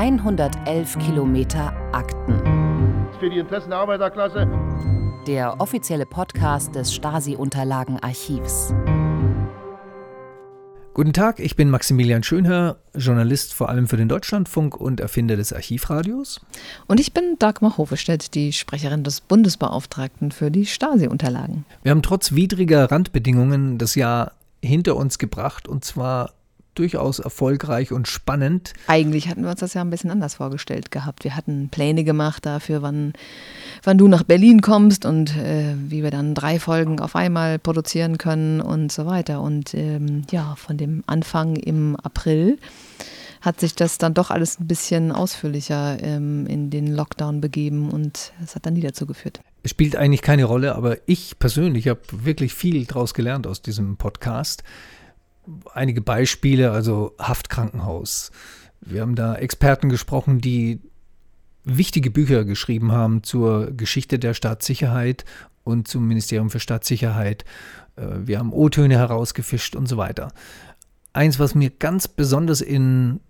111 Kilometer Akten. Für die Interessen der Arbeiterklasse. Der offizielle Podcast des Stasi-Unterlagenarchivs. Guten Tag, ich bin Maximilian Schönherr, Journalist vor allem für den Deutschlandfunk und Erfinder des Archivradios. Und ich bin Dagmar Hofestedt, die Sprecherin des Bundesbeauftragten für die Stasi-Unterlagen. Wir haben trotz widriger Randbedingungen das Jahr hinter uns gebracht und zwar durchaus erfolgreich und spannend. Eigentlich hatten wir uns das ja ein bisschen anders vorgestellt gehabt. Wir hatten Pläne gemacht dafür, wann, wann du nach Berlin kommst und äh, wie wir dann drei Folgen auf einmal produzieren können und so weiter. Und ähm, ja, von dem Anfang im April hat sich das dann doch alles ein bisschen ausführlicher ähm, in den Lockdown begeben und es hat dann nie dazu geführt. Es spielt eigentlich keine Rolle, aber ich persönlich habe wirklich viel daraus gelernt aus diesem Podcast einige Beispiele, also Haftkrankenhaus. Wir haben da Experten gesprochen, die wichtige Bücher geschrieben haben zur Geschichte der Staatssicherheit und zum Ministerium für Staatssicherheit. Äh, wir haben O-Töne herausgefischt und so weiter. Eins, was mir ganz besonders in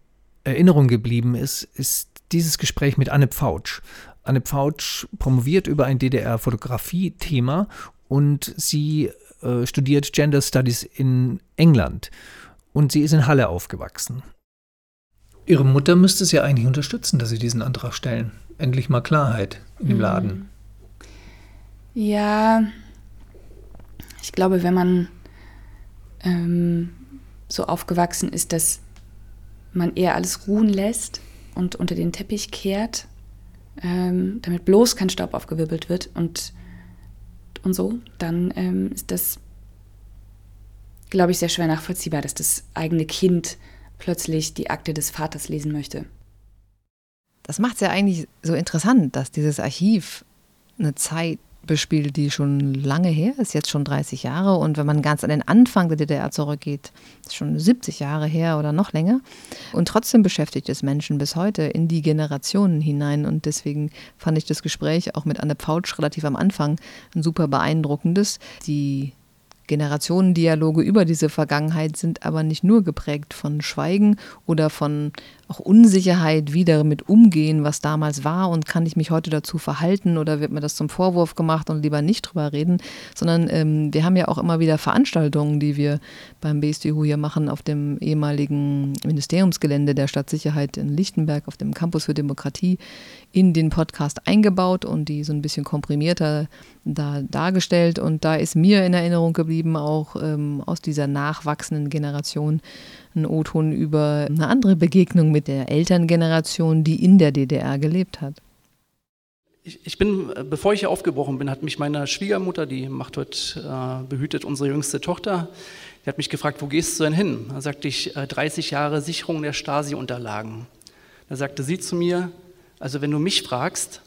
Erinnerung geblieben ist, ist dieses Gespräch mit Anne Pfautsch. Anne Pfautsch promoviert über ein DDR-Fotografie-Thema und sie äh, studiert Gender Studies in England und sie ist in Halle aufgewachsen. Ihre Mutter müsste es ja eigentlich unterstützen, dass Sie diesen Antrag stellen. Endlich mal Klarheit in dem mhm. Laden. Ja, ich glaube, wenn man ähm, so aufgewachsen ist, dass man eher alles ruhen lässt und unter den Teppich kehrt, ähm, damit bloß kein Staub aufgewirbelt wird und und so, dann ähm, ist das, glaube ich, sehr schwer nachvollziehbar, dass das eigene Kind plötzlich die Akte des Vaters lesen möchte. Das macht es ja eigentlich so interessant, dass dieses Archiv eine Zeit bespielt, die schon lange her ist, jetzt schon 30 Jahre. Und wenn man ganz an den Anfang der DDR zurückgeht, ist schon 70 Jahre her oder noch länger. Und trotzdem beschäftigt es Menschen bis heute in die Generationen hinein. Und deswegen fand ich das Gespräch auch mit Anne Pautsch relativ am Anfang ein super beeindruckendes. Die Generationendialoge über diese Vergangenheit sind aber nicht nur geprägt von Schweigen oder von auch Unsicherheit, wie damit umgehen, was damals war und kann ich mich heute dazu verhalten oder wird mir das zum Vorwurf gemacht und lieber nicht drüber reden, sondern ähm, wir haben ja auch immer wieder Veranstaltungen, die wir beim BSDU hier machen auf dem ehemaligen Ministeriumsgelände der Stadtsicherheit in Lichtenberg auf dem Campus für Demokratie in den Podcast eingebaut und die so ein bisschen komprimierter da dargestellt. Und da ist mir in Erinnerung geblieben auch ähm, aus dieser nachwachsenden Generation ein O-Ton über eine andere Begegnung mit der Elterngeneration, die in der DDR gelebt hat. Ich, ich bin, bevor ich hier aufgebrochen bin, hat mich meine Schwiegermutter, die macht heute, äh, behütet unsere jüngste Tochter, die hat mich gefragt, wo gehst du denn hin? Da sagte ich, äh, 30 Jahre Sicherung der Stasi-Unterlagen. Da sagte sie zu mir, also wenn du mich fragst,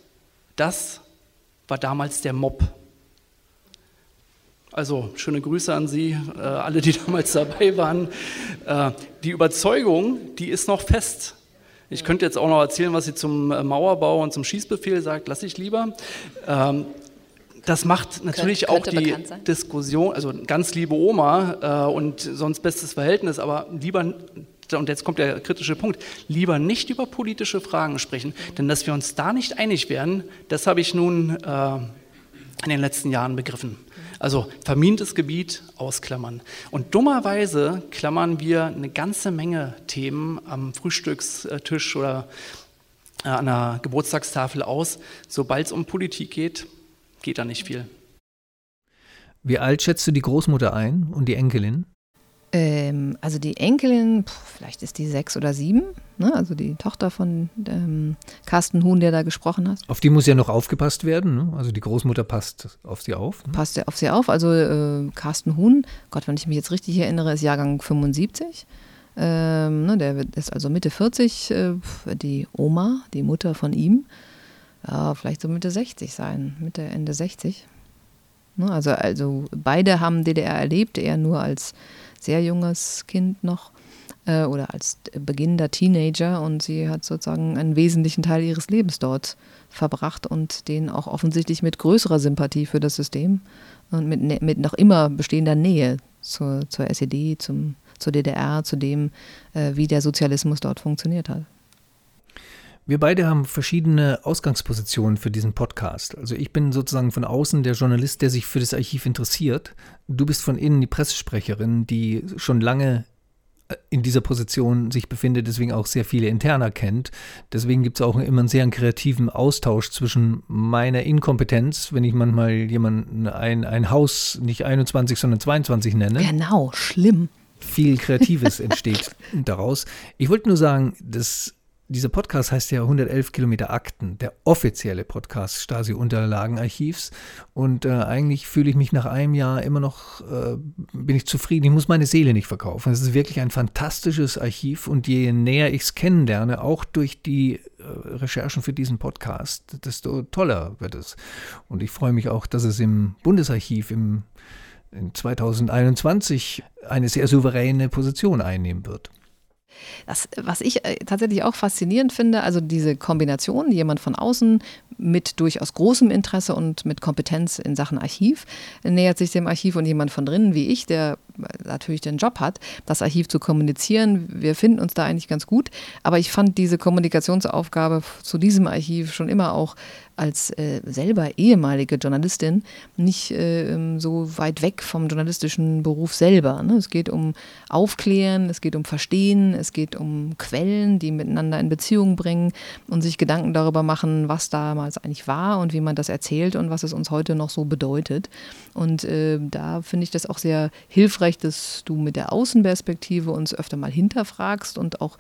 das war damals der Mob. Also schöne Grüße an Sie, äh, alle, die damals dabei waren. Äh, die Überzeugung, die ist noch fest. Ich könnte jetzt auch noch erzählen, was sie zum äh, Mauerbau und zum Schießbefehl sagt, lasse ich lieber. Ähm, das macht natürlich Könnt, auch die Diskussion, also ganz liebe Oma äh, und sonst bestes Verhältnis, aber lieber, und jetzt kommt der kritische Punkt, lieber nicht über politische Fragen sprechen, denn dass wir uns da nicht einig werden, das habe ich nun äh, in den letzten Jahren begriffen. Also vermintes Gebiet ausklammern. Und dummerweise klammern wir eine ganze Menge Themen am Frühstückstisch oder äh, an der Geburtstagstafel aus. Sobald es um Politik geht, geht da nicht viel. Wie alt schätzt du die Großmutter ein und die Enkelin? Ähm, also die Enkelin, vielleicht ist die sechs oder sieben, ne? also die Tochter von ähm, Carsten Huhn, der da gesprochen hat. Auf die muss ja noch aufgepasst werden, ne? also die Großmutter passt auf sie auf. Ne? Passt ja auf sie auf, also äh, Carsten Huhn, Gott, wenn ich mich jetzt richtig erinnere, ist Jahrgang 75. Ähm, ne, der ist also Mitte 40, äh, die Oma, die Mutter von ihm, ja, vielleicht so Mitte 60 sein, Mitte, Ende 60. Ne? Also, also beide haben DDR erlebt, er nur als sehr junges Kind noch äh, oder als beginnender Teenager und sie hat sozusagen einen wesentlichen Teil ihres Lebens dort verbracht und den auch offensichtlich mit größerer Sympathie für das System und mit, mit noch immer bestehender Nähe zur, zur SED, zum, zur DDR, zu dem, äh, wie der Sozialismus dort funktioniert hat. Wir beide haben verschiedene Ausgangspositionen für diesen Podcast. Also ich bin sozusagen von außen der Journalist, der sich für das Archiv interessiert. Du bist von innen die Pressesprecherin, die schon lange äh, in dieser Position sich befindet, deswegen auch sehr viele Interner kennt. Deswegen gibt es auch immer einen sehr kreativen Austausch zwischen meiner Inkompetenz, wenn ich manchmal jemanden ein, ein Haus nicht 21, sondern 22 nenne. Genau, schlimm. Viel Kreatives entsteht daraus. Ich wollte nur sagen, dass dieser Podcast heißt ja 111 Kilometer Akten, der offizielle Podcast Stasi-Unterlagenarchivs. Und äh, eigentlich fühle ich mich nach einem Jahr immer noch, äh, bin ich zufrieden. Ich muss meine Seele nicht verkaufen. Es ist wirklich ein fantastisches Archiv und je näher ich es kennenlerne, auch durch die äh, Recherchen für diesen Podcast, desto toller wird es. Und ich freue mich auch, dass es im Bundesarchiv im in 2021 eine sehr souveräne Position einnehmen wird. Das, was ich äh, tatsächlich auch faszinierend finde, also diese Kombination, jemand von außen mit durchaus großem Interesse und mit Kompetenz in Sachen Archiv nähert sich dem Archiv und jemand von drinnen wie ich, der natürlich den Job hat, das Archiv zu kommunizieren. Wir finden uns da eigentlich ganz gut, aber ich fand diese Kommunikationsaufgabe zu diesem Archiv schon immer auch als äh, selber ehemalige Journalistin nicht äh, so weit weg vom journalistischen Beruf selber. Ne? Es geht um Aufklären, es geht um Verstehen, es geht um Quellen, die miteinander in Beziehung bringen und sich Gedanken darüber machen, was damals eigentlich war und wie man das erzählt und was es uns heute noch so bedeutet. Und äh, da finde ich das auch sehr hilfreich, dass du mit der Außenperspektive uns öfter mal hinterfragst und auch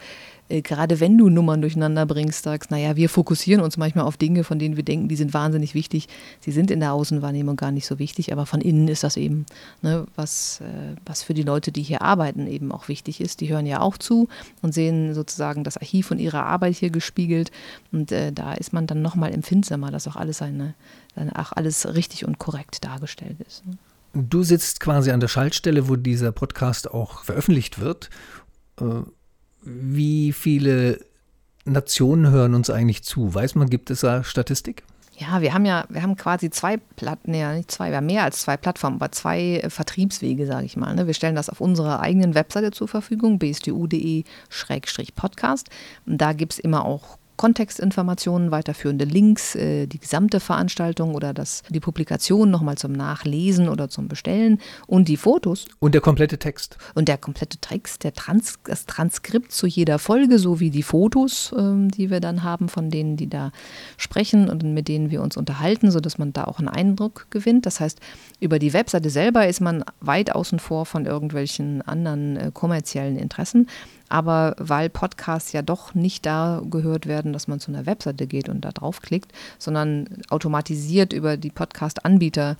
äh, gerade wenn du Nummern durcheinander bringst, sagst, naja, wir fokussieren uns manchmal auf Dinge, von denen wir denken, die sind wahnsinnig wichtig. Sie sind in der Außenwahrnehmung gar nicht so wichtig, aber von innen ist das eben, ne, was, äh, was für die Leute, die hier arbeiten, eben auch wichtig ist. Die hören ja auch zu und sehen sozusagen das Archiv von ihrer Arbeit hier gespiegelt. Und äh, da ist man dann nochmal empfindsamer, dass auch alles seine, seine, auch alles richtig und korrekt dargestellt ist. Ne? Du sitzt quasi an der Schaltstelle, wo dieser Podcast auch veröffentlicht wird. Wie viele Nationen hören uns eigentlich zu? Weiß man, gibt es da Statistik? Ja, wir haben ja, wir haben quasi zwei Platten, nee, nicht zwei, wir haben mehr als zwei Plattformen, aber zwei äh, Vertriebswege, sage ich mal. Ne? Wir stellen das auf unserer eigenen Webseite zur Verfügung, bstu.de-podcast. Da gibt es immer auch Kontextinformationen, weiterführende Links, äh, die gesamte Veranstaltung oder das, die Publikation nochmal zum Nachlesen oder zum Bestellen und die Fotos. Und der komplette Text. Und der komplette Text, der Trans das Transkript zu jeder Folge sowie die Fotos, ähm, die wir dann haben von denen, die da sprechen und mit denen wir uns unterhalten, sodass man da auch einen Eindruck gewinnt. Das heißt, über die Webseite selber ist man weit außen vor von irgendwelchen anderen äh, kommerziellen Interessen. Aber weil Podcasts ja doch nicht da gehört werden, dass man zu einer Webseite geht und da draufklickt, sondern automatisiert über die Podcast-Anbieter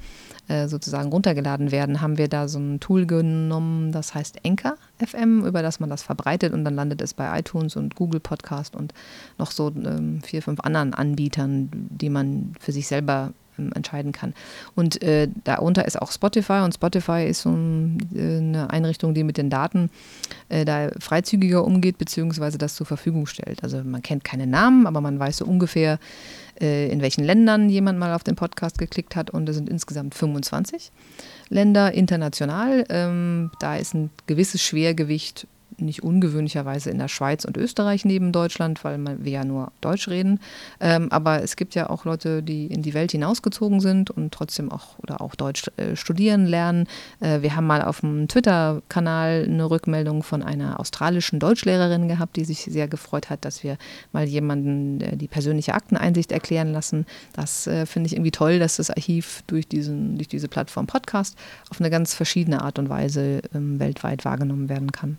äh, sozusagen runtergeladen werden, haben wir da so ein Tool genommen, das heißt Anchor FM, über das man das verbreitet und dann landet es bei iTunes und Google Podcast und noch so ähm, vier, fünf anderen Anbietern, die man für sich selber ähm, entscheiden kann. Und äh, darunter ist auch Spotify und Spotify ist so ein, äh, eine Einrichtung, die mit den Daten äh, da freizügiger umgeht, beziehungsweise das zur Verfügung stellt. Also man kennt keine Namen, aber man weiß so ungefähr, äh, in welchen Ländern jemand mal auf den Podcast geklickt hat und es sind insgesamt 25 Länder international. Ähm, da ist ein gewisses Schwergewicht nicht ungewöhnlicherweise in der Schweiz und Österreich neben Deutschland, weil wir ja nur Deutsch reden. Ähm, aber es gibt ja auch Leute, die in die Welt hinausgezogen sind und trotzdem auch oder auch Deutsch äh, studieren lernen. Äh, wir haben mal auf dem Twitter-Kanal eine Rückmeldung von einer australischen Deutschlehrerin gehabt, die sich sehr gefreut hat, dass wir mal jemanden äh, die persönliche Akteneinsicht erklären lassen. Das äh, finde ich irgendwie toll, dass das Archiv durch, diesen, durch diese Plattform Podcast auf eine ganz verschiedene Art und Weise ähm, weltweit wahrgenommen werden kann.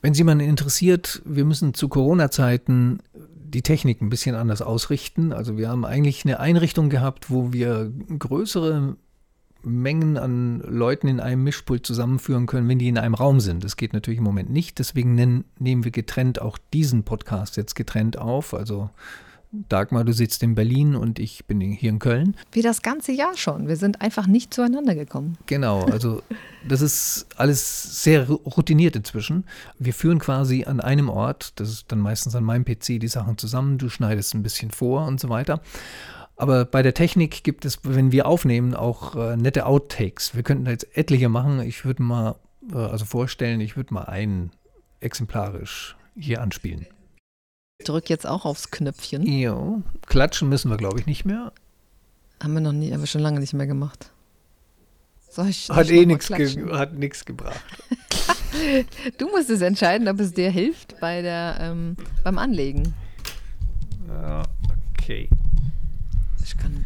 Wenn Sie jemanden interessiert, wir müssen zu Corona-Zeiten die Technik ein bisschen anders ausrichten. Also wir haben eigentlich eine Einrichtung gehabt, wo wir größere Mengen an Leuten in einem Mischpult zusammenführen können, wenn die in einem Raum sind. Das geht natürlich im Moment nicht. Deswegen nehmen wir getrennt auch diesen Podcast jetzt getrennt auf. Also Dagmar, du sitzt in Berlin und ich bin hier in Köln. Wie das ganze Jahr schon. Wir sind einfach nicht zueinander gekommen. Genau, also das ist alles sehr routiniert inzwischen. Wir führen quasi an einem Ort, das ist dann meistens an meinem PC, die Sachen zusammen. Du schneidest ein bisschen vor und so weiter. Aber bei der Technik gibt es, wenn wir aufnehmen, auch äh, nette Outtakes. Wir könnten da jetzt etliche machen. Ich würde mal, äh, also vorstellen, ich würde mal einen exemplarisch hier anspielen. Ich drück jetzt auch aufs Knöpfchen. Ja, klatschen müssen wir, glaube ich, nicht mehr. Haben wir noch nie, haben wir schon lange nicht mehr gemacht. Soll ich, soll hat eh nichts ge hat gebracht. du musst es entscheiden, ob es dir hilft bei der, ähm, beim Anlegen. Ja, okay. Ich kann.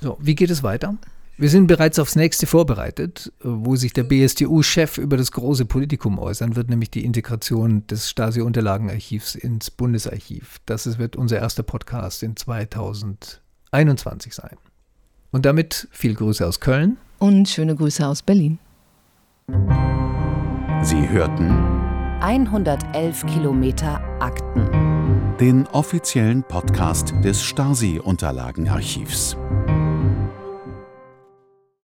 So, wie geht es weiter? Wir sind bereits aufs nächste vorbereitet, wo sich der BSTU-Chef über das große Politikum äußern wird, nämlich die Integration des Stasi-Unterlagenarchivs ins Bundesarchiv. Das wird unser erster Podcast in 2021 sein. Und damit viel Grüße aus Köln. Und schöne Grüße aus Berlin. Sie hörten 111 Kilometer Akten. Den offiziellen Podcast des Stasi-Unterlagenarchivs.